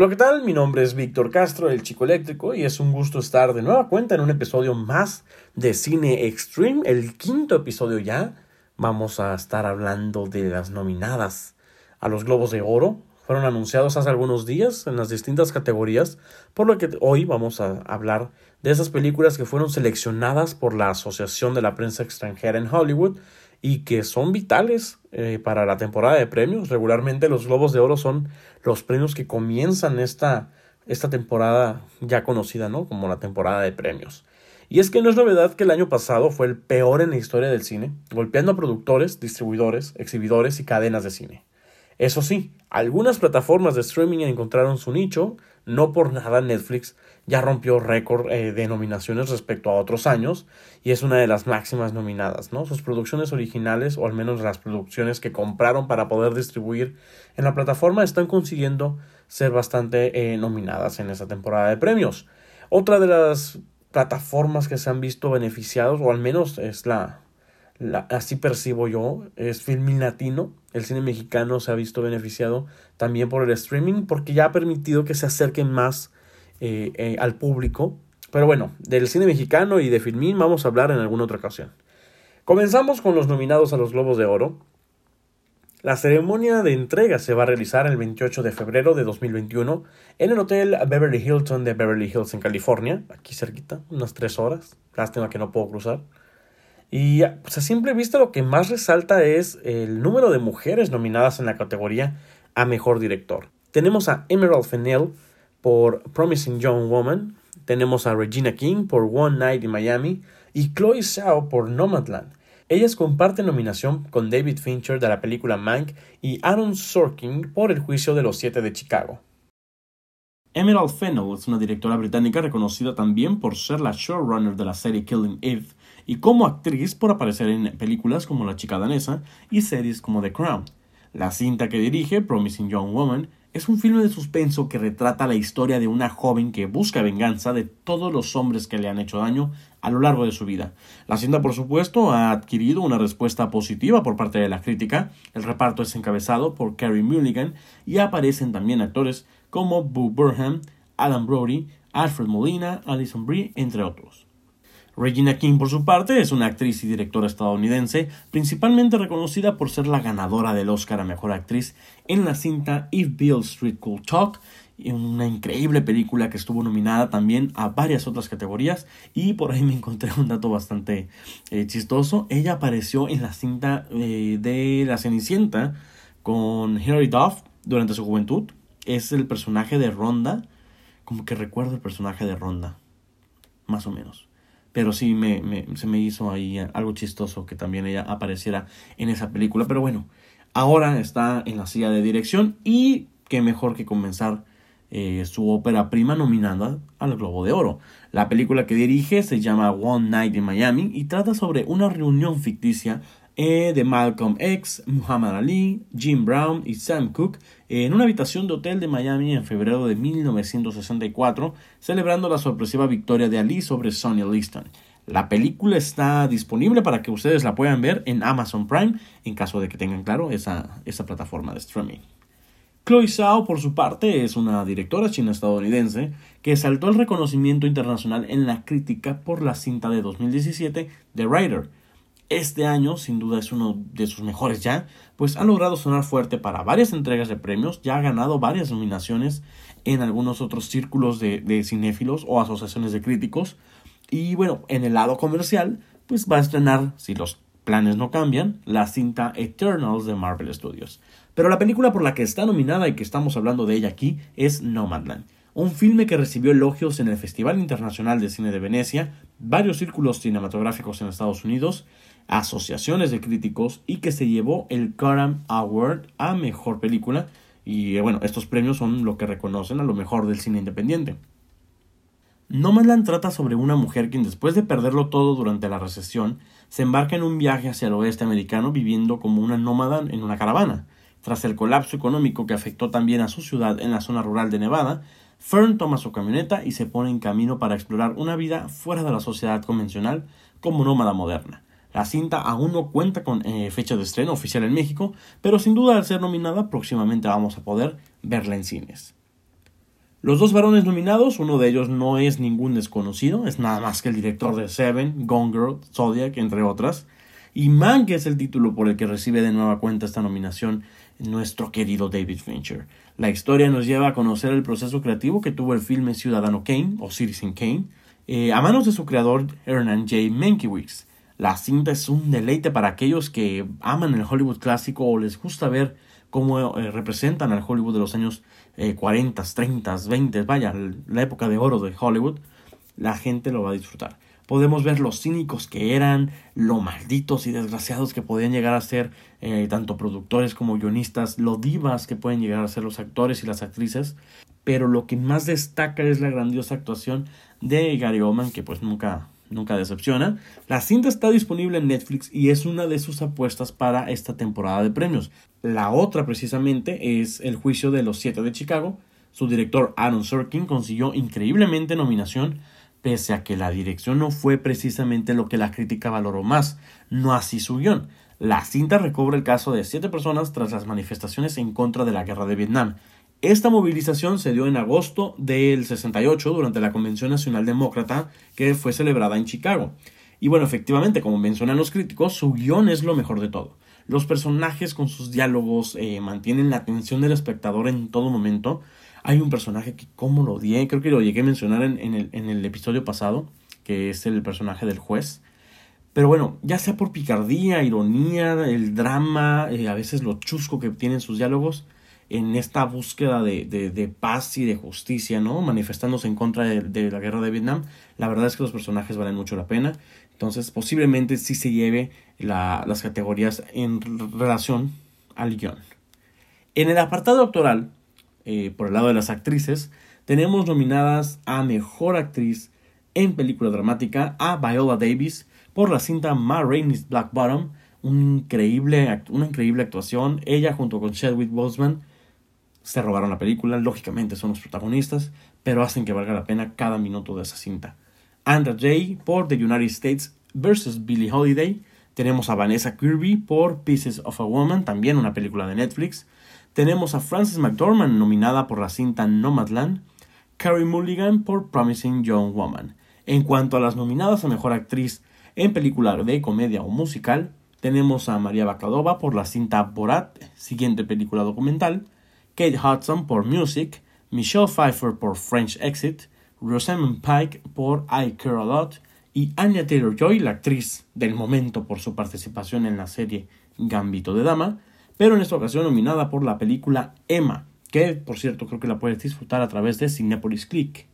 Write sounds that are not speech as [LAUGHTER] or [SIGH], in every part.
Hola, ¿qué tal? Mi nombre es Víctor Castro, el chico eléctrico, y es un gusto estar de nueva cuenta en un episodio más de Cine Extreme, el quinto episodio ya. Vamos a estar hablando de las nominadas a los Globos de Oro. Fueron anunciados hace algunos días en las distintas categorías, por lo que hoy vamos a hablar de esas películas que fueron seleccionadas por la Asociación de la Prensa Extranjera en Hollywood y que son vitales eh, para la temporada de premios. Regularmente los Globos de Oro son los premios que comienzan esta, esta temporada ya conocida, ¿no? Como la temporada de premios. Y es que no es novedad que el año pasado fue el peor en la historia del cine, golpeando a productores, distribuidores, exhibidores y cadenas de cine. Eso sí, algunas plataformas de streaming encontraron su nicho, no por nada Netflix ya rompió récord eh, de nominaciones respecto a otros años y es una de las máximas nominadas, ¿no? Sus producciones originales, o al menos las producciones que compraron para poder distribuir en la plataforma, están consiguiendo ser bastante eh, nominadas en esta temporada de premios. Otra de las plataformas que se han visto beneficiados, o al menos es la, así percibo yo, es Filmin Latino. El cine mexicano se ha visto beneficiado también por el streaming porque ya ha permitido que se acerquen más eh, eh, al público. Pero bueno, del cine mexicano y de Filmin vamos a hablar en alguna otra ocasión. Comenzamos con los nominados a los Globos de Oro. La ceremonia de entrega se va a realizar el 28 de febrero de 2021 en el Hotel Beverly Hilton de Beverly Hills en California, aquí cerquita, unas tres horas. Lástima que no puedo cruzar. Y pues, a simple vista lo que más resalta es el número de mujeres nominadas en la categoría a Mejor Director. Tenemos a Emerald Fennell por Promising Young Woman, tenemos a Regina King por One Night in Miami y Chloe Zhao por Nomadland. Ellas comparten nominación con David Fincher de la película Mank y Aaron Sorkin por El juicio de los siete de Chicago. Emerald Fennell es una directora británica reconocida también por ser la showrunner de la serie Killing Eve y como actriz por aparecer en películas como La chica danesa y series como The Crown. La cinta que dirige, Promising Young Woman, es un filme de suspenso que retrata la historia de una joven que busca venganza de todos los hombres que le han hecho daño a lo largo de su vida. La cinta, por supuesto, ha adquirido una respuesta positiva por parte de la crítica. El reparto es encabezado por Carrie Mulligan y aparecen también actores como Boo Burnham, Adam Brody, Alfred Molina, Alison Brie, entre otros. Regina King, por su parte, es una actriz y directora estadounidense, principalmente reconocida por ser la ganadora del Oscar a Mejor Actriz en la cinta If Bill Street Could Talk, una increíble película que estuvo nominada también a varias otras categorías y por ahí me encontré un dato bastante eh, chistoso. Ella apareció en la cinta eh, de La Cenicienta con Hilary Duff durante su juventud. Es el personaje de Ronda, como que recuerdo el personaje de Ronda, más o menos pero sí me, se me hizo ahí algo chistoso que también ella apareciera en esa película. Pero bueno, ahora está en la silla de dirección y qué mejor que comenzar eh, su ópera prima nominada al Globo de Oro. La película que dirige se llama One Night in Miami y trata sobre una reunión ficticia eh, de Malcolm X, Muhammad Ali, Jim Brown y Sam Cooke en una habitación de hotel de Miami en febrero de 1964, celebrando la sorpresiva victoria de Ali sobre Sonny Liston. La película está disponible para que ustedes la puedan ver en Amazon Prime, en caso de que tengan claro esa, esa plataforma de streaming. Chloe Zhao, por su parte, es una directora china-estadounidense que saltó el reconocimiento internacional en la crítica por la cinta de 2017 The Rider, este año, sin duda, es uno de sus mejores ya, pues ha logrado sonar fuerte para varias entregas de premios, ya ha ganado varias nominaciones en algunos otros círculos de, cinéfilos o asociaciones de críticos. Y bueno, en el lado comercial, pues va a estrenar, si los planes no cambian, la cinta Eternals de Marvel Studios. Pero la película por la que está nominada y que estamos hablando de ella aquí es Nomadland un filme que recibió elogios en el Festival Internacional de Cine de Venecia, varios círculos cinematográficos en Estados Unidos, asociaciones de críticos y que se llevó el Karam Award a Mejor Película. Y eh, bueno, estos premios son lo que reconocen a lo mejor del cine independiente. Nomadland trata sobre una mujer quien después de perderlo todo durante la recesión, se embarca en un viaje hacia el oeste americano viviendo como una nómada en una caravana. Tras el colapso económico que afectó también a su ciudad en la zona rural de Nevada, Fern toma su camioneta y se pone en camino para explorar una vida fuera de la sociedad convencional como nómada moderna. La cinta aún no cuenta con eh, fecha de estreno oficial en México, pero sin duda al ser nominada próximamente vamos a poder verla en cines. Los dos varones nominados, uno de ellos no es ningún desconocido, es nada más que el director de Seven, Gone Girl, Zodiac, entre otras. Y Mank es el título por el que recibe de nueva cuenta esta nominación nuestro querido David Fincher. La historia nos lleva a conocer el proceso creativo que tuvo el filme Ciudadano Kane o Citizen Kane eh, a manos de su creador Hernan J. Mankiewicz. La cinta es un deleite para aquellos que aman el Hollywood clásico o les gusta ver cómo eh, representan al Hollywood de los años 40, 30, 20, vaya, la época de oro de Hollywood, la gente lo va a disfrutar. Podemos ver los cínicos que eran, lo malditos y desgraciados que podían llegar a ser eh, tanto productores como guionistas, lo divas que pueden llegar a ser los actores y las actrices, pero lo que más destaca es la grandiosa actuación de Gary Oldman, que pues nunca nunca decepciona. La cinta está disponible en Netflix y es una de sus apuestas para esta temporada de premios. La otra precisamente es El juicio de los siete de Chicago. Su director Aaron Sorkin consiguió increíblemente nominación pese a que la dirección no fue precisamente lo que la crítica valoró más, no así su guion. La cinta recobra el caso de siete personas tras las manifestaciones en contra de la guerra de Vietnam. Esta movilización se dio en agosto del 68 durante la Convención Nacional Demócrata que fue celebrada en Chicago. Y bueno, efectivamente, como mencionan los críticos, su guion es lo mejor de todo. Los personajes con sus diálogos eh, mantienen la atención del espectador en todo momento. Hay un personaje que, como lo odié, creo que lo llegué a mencionar en, el, episodio pasado, que es el personaje del juez. Pero bueno, ya sea por picardía, ironía, el drama, eh, a veces lo chusco que tienen sus diálogos, en esta búsqueda de, de, paz y de justicia, ¿no? Manifestándose en contra de, la guerra de Vietnam. La verdad es que los personajes valen mucho la pena. Entonces, posiblemente sí se lleve las categorías en relación al guion. En el apartado doctoral, eh, por el lado de las actrices, tenemos nominadas a Mejor Actriz en Película Dramática a Viola Davis por la cinta Ma Rainey's Black Bottom, increíble, una increíble actuación. Ella junto con Chadwick Boseman se robaron la película, lógicamente son los protagonistas, pero hacen que valga la pena cada minuto de esa cinta. Andra Jay por The United States vs. Billie Holiday. Tenemos a Vanessa Kirby por Pieces of a Woman, también una película de Netflix. Tenemos a Frances McDormand nominada por la cinta Nomadland. Carrie Mulligan por Promising Young Woman. En cuanto a las nominadas a Mejor Actriz en película de comedia o musical, tenemos a María Bakalova por la cinta Borat, siguiente película documental. Kate Hudson por Music, Michelle Pfeiffer por French Exit, Rosamund Pike por I Care a Lot y Anya Taylor-Joy, la actriz del momento por su participación en la serie Gambito de Dama, pero en esta ocasión nominada por la película Emma, que por cierto creo que la puedes disfrutar a través de Cinepolis Click.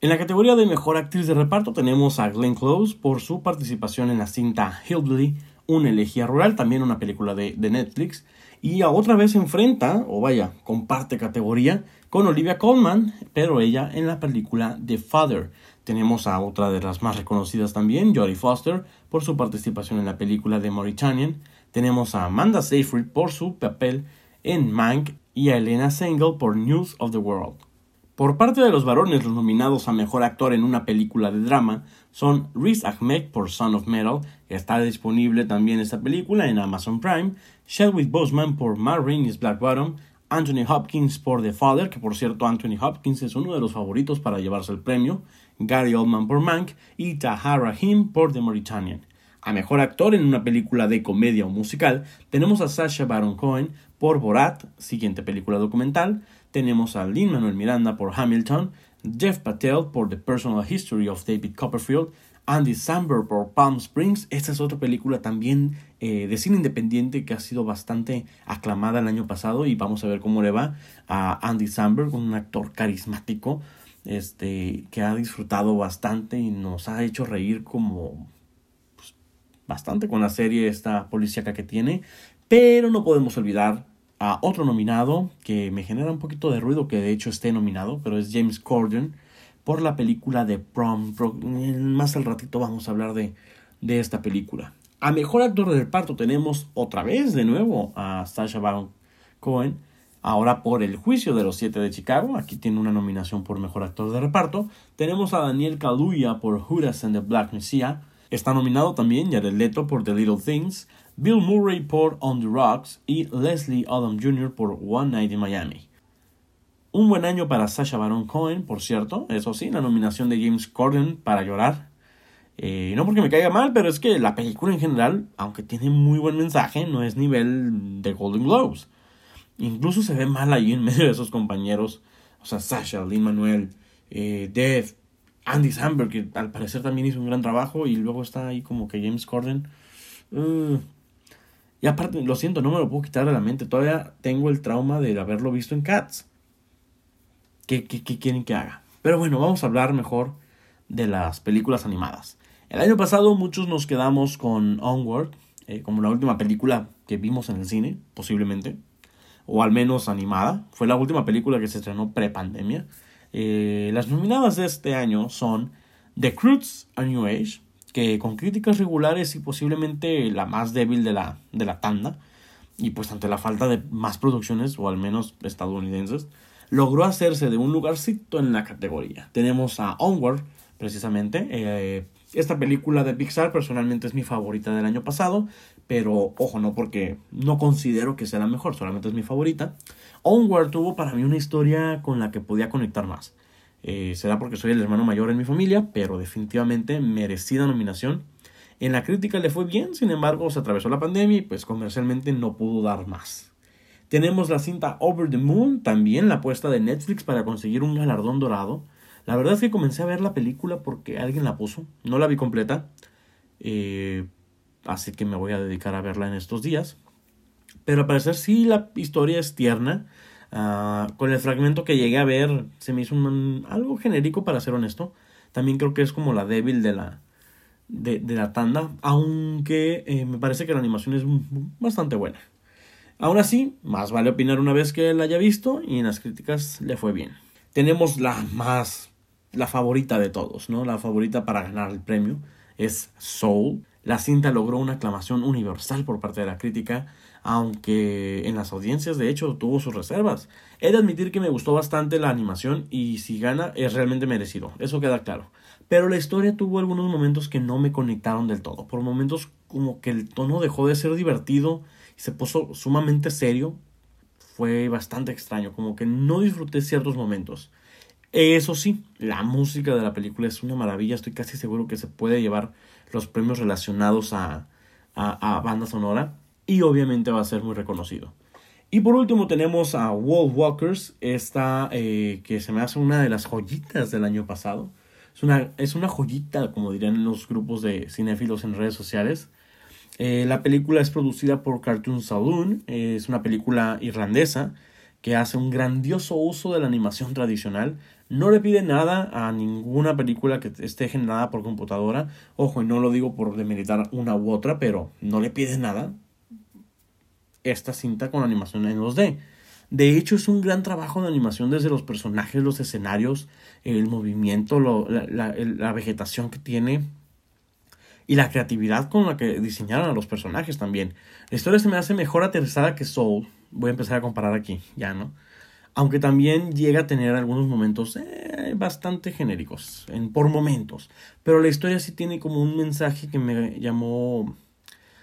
En la categoría de mejor actriz de reparto tenemos a Glenn Close por su participación en la cinta Hillbilly, una elegía rural, también una película de, de Netflix, y a otra vez se enfrenta, o vaya, comparte categoría con Olivia Colman, pero ella en la película The Father. Tenemos a otra de las más reconocidas también, Jodie Foster, por su participación en la película The Mauritanian. Tenemos a Amanda Seyfried por su papel en Mank y a Elena Sengel por News of the World. Por parte de los varones, los nominados a mejor actor en una película de drama son Riz Ahmed por Son of Metal, que está disponible también esta película en Amazon Prime, Chadwick Boseman por Ma Rainey's Black Bottom, Anthony Hopkins por The Father, que por cierto Anthony Hopkins es uno de los favoritos para llevarse el premio, Gary Oldman por Mank y Tahara Him por The Mauritanian. A mejor actor en una película de comedia o musical tenemos a Sacha Baron Cohen por Borat, siguiente película documental, tenemos a Lin Manuel Miranda por Hamilton, Jeff Patel por The Personal History of David Copperfield, Andy Samberg por Palm Springs. Esta es otra película también eh, de cine independiente que ha sido bastante aclamada el año pasado y vamos a ver cómo le va a Andy Samberg, un actor carismático este, que ha disfrutado bastante y nos ha hecho reír como pues, bastante con la serie esta policíaca que tiene. Pero no podemos olvidar a otro nominado que me genera un poquito de ruido que de hecho esté nominado, pero es James Corden por la película de Prom. Más al ratito vamos a hablar de, de esta película. A mejor actor de reparto tenemos otra vez de nuevo a Sasha Baron Cohen, ahora por El juicio de los siete de Chicago, aquí tiene una nominación por mejor actor de reparto. Tenemos a Daniel Kaluuya por Judas and the Black Messiah, está nominado también Jared Leto por The Little Things, Bill Murray por On the Rocks y Leslie Odom Jr. por One Night in Miami. Un buen año para Sasha Baron Cohen, por cierto. Eso sí, la nominación de James Corden para llorar. Eh, no porque me caiga mal, pero es que la película en general, aunque tiene muy buen mensaje, no es nivel de Golden Globes. Incluso se ve mal ahí en medio de esos compañeros. O sea, Sasha, Lin Manuel, eh, Dev, Andy Samberg, que al parecer también hizo un gran trabajo. Y luego está ahí como que James Corden. Uh, y aparte, lo siento, no me lo puedo quitar de la mente. Todavía tengo el trauma de haberlo visto en Cats. ¿Qué, qué, qué quieren que haga? Pero bueno, vamos a hablar mejor de las películas animadas. El año pasado muchos nos quedamos con Onward, eh, como la última película que vimos en el cine, posiblemente, o al menos animada. Fue la última película que se estrenó pre-pandemia. Eh, las nominadas de este año son The Croods a New Age, que con críticas regulares y posiblemente la más débil de la, de la tanda, y pues ante la falta de más producciones, o al menos estadounidenses, logró hacerse de un lugarcito en la categoría. Tenemos a Onward, precisamente, eh, esta película de Pixar personalmente es mi favorita del año pasado, pero ojo, no porque no considero que sea la mejor, solamente es mi favorita. Onward tuvo para mí una historia con la que podía conectar más. Eh, será porque soy el hermano mayor en mi familia, pero definitivamente merecida nominación. En la crítica le fue bien, sin embargo se atravesó la pandemia y pues comercialmente no pudo dar más. Tenemos la cinta Over the Moon, también la apuesta de Netflix para conseguir un galardón dorado. La verdad es que comencé a ver la película porque alguien la puso. No la vi completa. Eh, así que me voy a dedicar a verla en estos días. Pero al parecer sí la historia es tierna. Ah, con el fragmento que llegué a ver se me hizo algo genérico para ser honesto. También creo que es como la débil de la, de, la tanda. Aunque eh, me parece que la animación es bastante buena. Aún así, más vale opinar una vez que la haya visto y en las críticas le fue bien. Tenemos la más la favorita de todos, ¿no? La favorita para ganar el premio es Soul. La cinta logró una aclamación universal por parte de la crítica, aunque en las audiencias de hecho tuvo sus reservas. He de admitir que me gustó bastante la animación y si gana es realmente merecido, eso queda claro. Pero la historia tuvo algunos momentos que no me conectaron del todo. Por momentos como que el tono dejó de ser divertido y se puso sumamente serio. Fue bastante extraño, como que no disfruté ciertos momentos. Eso sí, la música de la película es una maravilla. Estoy casi seguro que se puede llevar los premios relacionados a, a, banda sonora. Y obviamente va a ser muy reconocido. Y por último tenemos a Wolf Walkers, esta eh, que se me hace una de las joyitas del año pasado. Es una, es una joyita, como dirían los grupos de cinéfilos en redes sociales. Eh, la película es producida por Cartoon Saloon, es una película irlandesa que hace un grandioso uso de la animación tradicional, no le pide nada a ninguna película que esté generada por computadora. Ojo, y no lo digo por demeritar una u otra, pero no le pide nada esta cinta con animación en 2D. De hecho, es un gran trabajo de animación desde los personajes, los escenarios, el movimiento, la, vegetación que tiene y la creatividad con la que diseñaron a los personajes también. La historia se me hace mejor aterrizada que Soul. Voy a empezar a comparar aquí, ya, ¿no? aunque también llega a tener algunos momentos eh, bastante genéricos, en, por momentos. Pero la historia sí tiene como un mensaje que me llamó,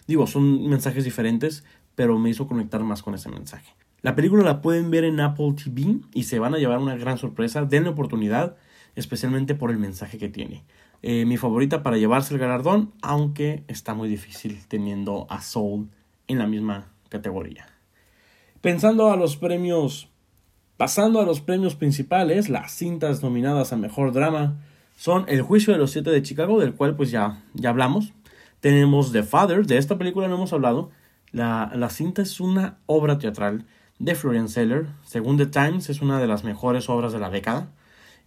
digo, son mensajes diferentes, pero me hizo conectar más con ese mensaje. La película la pueden ver en Apple TV y se van a llevar una gran sorpresa, denle oportunidad, especialmente por el mensaje que tiene. Eh, mi favorita para llevarse el galardón, aunque está muy difícil teniendo a Soul en la misma categoría. Pensando a los premios Pasando a los premios principales, las cintas nominadas a Mejor Drama son El Juicio de los Siete de Chicago, del cual pues ya, ya hablamos. Tenemos The Father, de esta película no hemos hablado. La, la cinta es una obra teatral de Florian Seller. Según The Times, es una de las mejores obras de la década.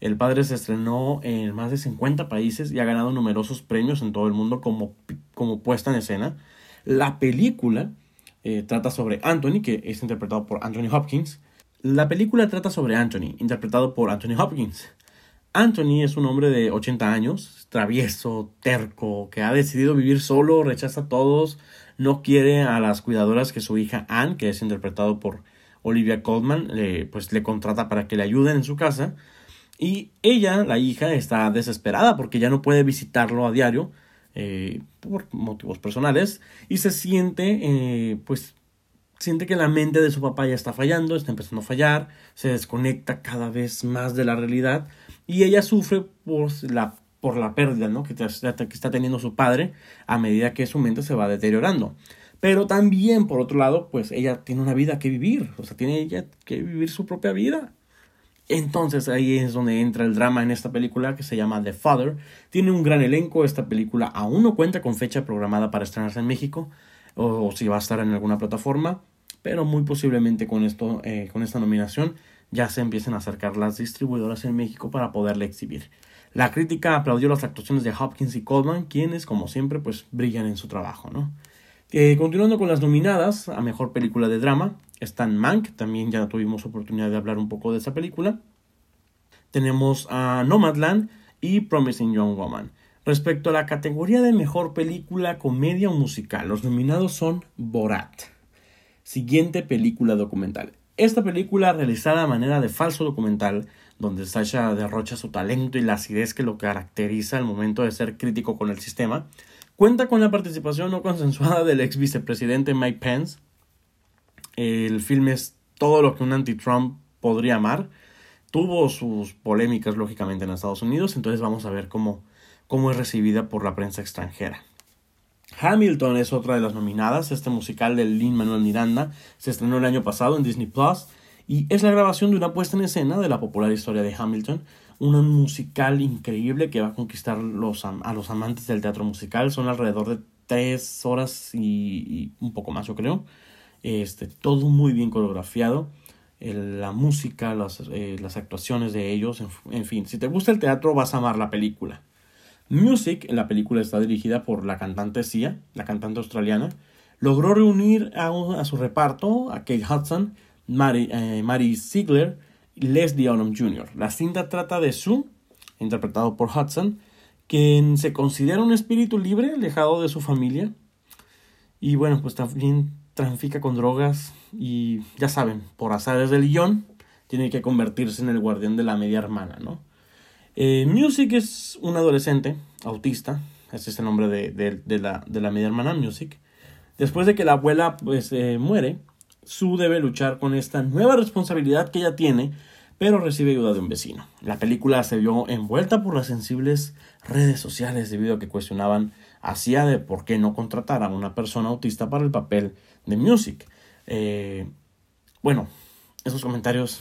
El padre se estrenó en más de 50 países y ha ganado numerosos premios en todo el mundo como, como puesta en escena. La película eh, trata sobre Anthony, que es interpretado por Anthony Hopkins, la película trata sobre Anthony, interpretado por Anthony Hopkins. Anthony es un hombre de 80 años, travieso, terco, que ha decidido vivir solo, rechaza a todos, no quiere a las cuidadoras que su hija Anne, que es interpretado por Olivia Colman, pues le contrata para que le ayuden en su casa. Y ella, la hija, está desesperada porque ya no puede visitarlo a diario eh, por motivos personales y se siente eh, pues siente que la mente de su papá ya está fallando, está empezando a fallar, se desconecta cada vez más de la realidad y ella sufre por la, por la pérdida ¿no? que, que está teniendo su padre a medida que su mente se va deteriorando. Pero también, por otro lado, pues ella tiene una vida que vivir, o sea, tiene ella que vivir su propia vida. Entonces ahí es donde entra el drama en esta película que se llama The Father. Tiene un gran elenco, esta película aún no cuenta con fecha programada para estrenarse en México o, si va a estar en alguna plataforma, pero muy posiblemente con, esto, eh, con esta nominación ya se empiecen a acercar las distribuidoras en México para poderle exhibir. La crítica aplaudió las actuaciones de Hopkins y Coleman, quienes, como siempre, pues brillan en su trabajo, ¿no? Eh, continuando con las nominadas a Mejor Película de Drama, están Mank, también ya tuvimos oportunidad de hablar un poco de esa película. Tenemos a Nomadland y Promising Young Woman. Respecto a la categoría de Mejor Película, Comedia o Musical, los nominados son Borat. Siguiente película documental. Esta película, realizada a manera de falso documental, donde Sasha derrocha su talento y la acidez que lo caracteriza al momento de ser crítico con el sistema, Cuenta con la participación no consensuada del ex vicepresidente Mike Pence. El filme es todo lo que un anti-Trump podría amar. Tuvo sus polémicas, lógicamente, en Estados Unidos, entonces vamos a ver cómo, cómo es recibida por la prensa extranjera. Hamilton es otra de las nominadas. Este musical de Lin Manuel Miranda se estrenó el año pasado en Disney Plus y es la grabación de una puesta en escena de la popular historia de Hamilton, un musical increíble que va a conquistar los, a los amantes del teatro musical. Son alrededor de tres horas y, un poco más, yo creo. Este, todo muy bien coreografiado. la música, las, eh, las, actuaciones de ellos, en, fin, si te gusta el teatro vas a amar la película. Music, la película está dirigida por la cantante Sia, la cantante australiana, logró reunir a, su reparto a Kate Hudson, Mary, eh, Ziegler, Leslie Odom Jr. La cinta trata de Sue, interpretado por Hudson, quien se considera un espíritu libre, alejado de su familia. Y bueno, pues también trafica con drogas y ya saben, por azares del guion, tiene que convertirse en el guardián de la media hermana, ¿no? Eh, Music es un adolescente autista, ese es el nombre de, la, de la media hermana Music. Después de que la abuela pues eh, muere, Sue debe luchar con esta nueva responsabilidad que ella tiene, pero recibe ayuda de un vecino. La película se vio envuelta por las sensibles redes sociales debido a que cuestionaban hacía de por qué no contratar a una persona autista para el papel de Music. Eh, bueno, esos comentarios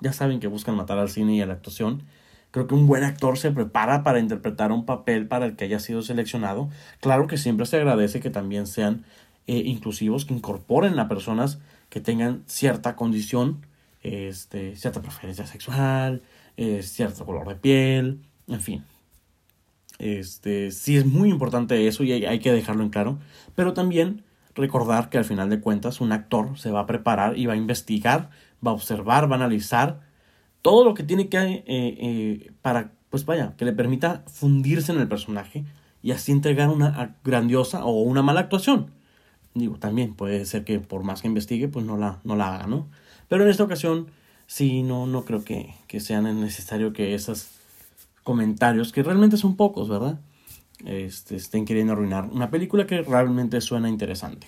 ya saben que buscan matar al cine y a la actuación. Creo que un buen actor se prepara para interpretar un papel para el que haya sido seleccionado. Claro que siempre se agradece que también sean eh, inclusivos, que incorporen a personas que tengan cierta condición, este, cierta preferencia sexual, eh, cierto color de piel, en fin. Este, sí es muy importante eso y hay, hay, que dejarlo en claro, pero también recordar que al final de cuentas un actor se va a preparar y va a investigar, va a observar, va a analizar todo lo que tiene que eh, para, pues que le permita fundirse en el personaje y así entregar una grandiosa o una mala actuación. Digo, también puede ser que por más que investigue, pues no la, no la haga, ¿no? Pero en esta ocasión, sí, no, no creo que, que sea necesario que esos comentarios, que realmente son pocos, ¿verdad? Este, estén queriendo arruinar una película que realmente suena interesante.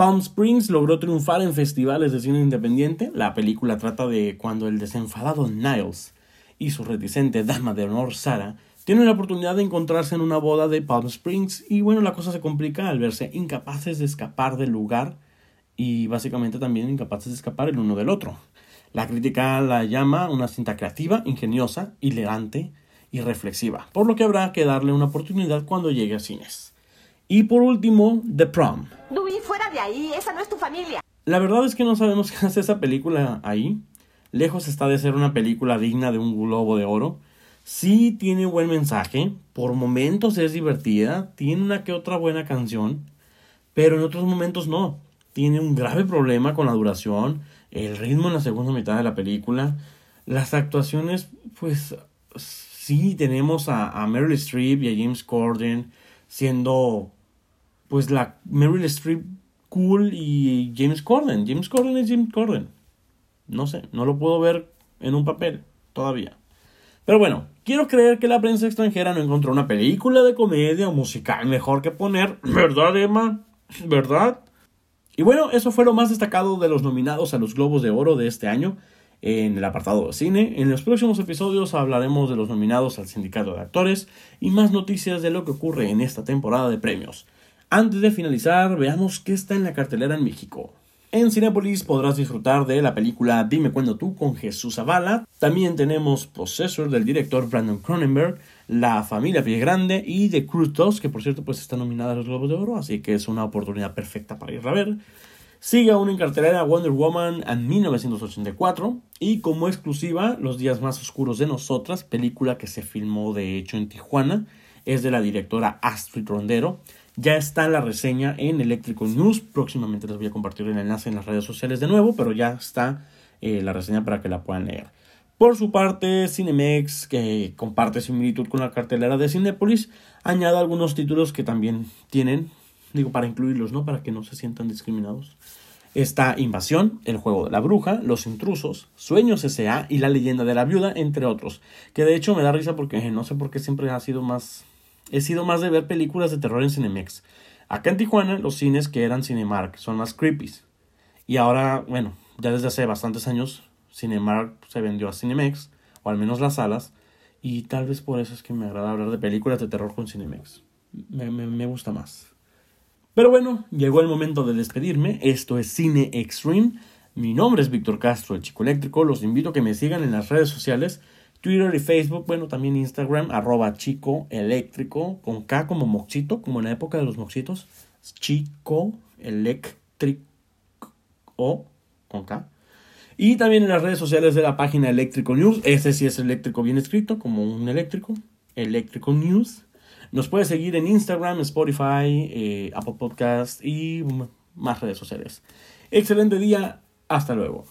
Palm Springs logró triunfar en festivales de cine independiente. La película trata de cuando el desenfadado Niles y su reticente dama de honor Sara tienen la oportunidad de encontrarse en una boda de Palm Springs y bueno, la cosa se complica al verse incapaces de escapar del lugar y básicamente también incapaces de escapar el uno del otro. La crítica la llama una cinta creativa, ingeniosa, elegante y reflexiva, por lo que habrá que darle una oportunidad cuando llegue a cines. Y por último, The Prom. Louis, fuera de ahí, esa no es tu familia. La verdad es que no sabemos [LAUGHS] qué hace esa película ahí. Lejos está de ser una película digna de un globo de oro Sí tiene buen mensaje, por momentos es divertida, tiene una que otra buena canción, pero en otros momentos no. Tiene un grave problema con la duración, el ritmo en la segunda mitad de la película, las actuaciones, pues sí tenemos a, a Meryl Streep y a James Corden siendo pues la Meryl Streep cool y James Corden. James Corden es James Corden. No sé, no lo puedo ver en un papel todavía. Pero bueno, quiero creer que la prensa extranjera no encontró una película de comedia o musical mejor que poner, [CLEARS THROAT] ¿verdad, Emma? ¿Verdad? Y bueno, eso fue lo más destacado de los nominados a los Globos de Oro de este año en el apartado de cine. En los próximos episodios hablaremos de los nominados al sindicato de actores y más noticias de lo que ocurre en esta temporada de premios. Antes de finalizar, veamos qué está en la cartelera en México. En Cinepolis podrás disfrutar de la película Dime cuándo tú con Jesús Zavala. También tenemos Possessor del director Brandon Cronenberg, La familia Pie Grande y The Cruz 2, que por cierto pues está nominada a los Globos de Oro, así que es una oportunidad perfecta para ir a ver. Sigue aún en cartelera Wonder Woman en 1984 y como exclusiva Los días más oscuros de nosotras, película que se filmó de hecho en Tijuana, es de la directora Astrid Rondero. Ya está la reseña en Electrical News, próximamente les voy a compartir el enlace en las redes sociales de nuevo, pero ya está eh, la reseña para que la puedan leer. Por su parte, Cinemex, que comparte similitud con la cartelera de Cinepolis, añade algunos títulos que también tienen digo para incluirlos, ¿no? Para que no se sientan discriminados. Está Invasión, El juego de la bruja, Los intrusos, Sueños S.A. y La leyenda de la viuda, entre otros. Que de hecho me da risa porque no sé por qué siempre ha sido más... He sido más de ver películas de terror en Cinemex. Acá en Tijuana los cines que eran Cinemark son más creepy. Y ahora, bueno, ya desde hace bastantes años Cinemark se vendió a Cinemex, o al menos las salas. Y tal vez por eso es que me agrada hablar de películas de terror con Cinemex. me, me gusta más. Pero bueno, llegó el momento de despedirme. Esto es Cine Extreme. Mi nombre es Víctor Castro, el chico eléctrico. Los invito a que me sigan en las redes sociales, Twitter y Facebook, bueno, también Instagram, arroba chico eléctrico, con K como moxito, como en la época de los moxitos. Chico eléctrico, con K. Y también en las redes sociales de la página Eléctrico News. Este sí es eléctrico bien escrito, como un eléctrico. Eléctrico News. Nos puede seguir en Instagram, Spotify, eh, Apple Podcast y más redes sociales. Excelente día. Hasta luego.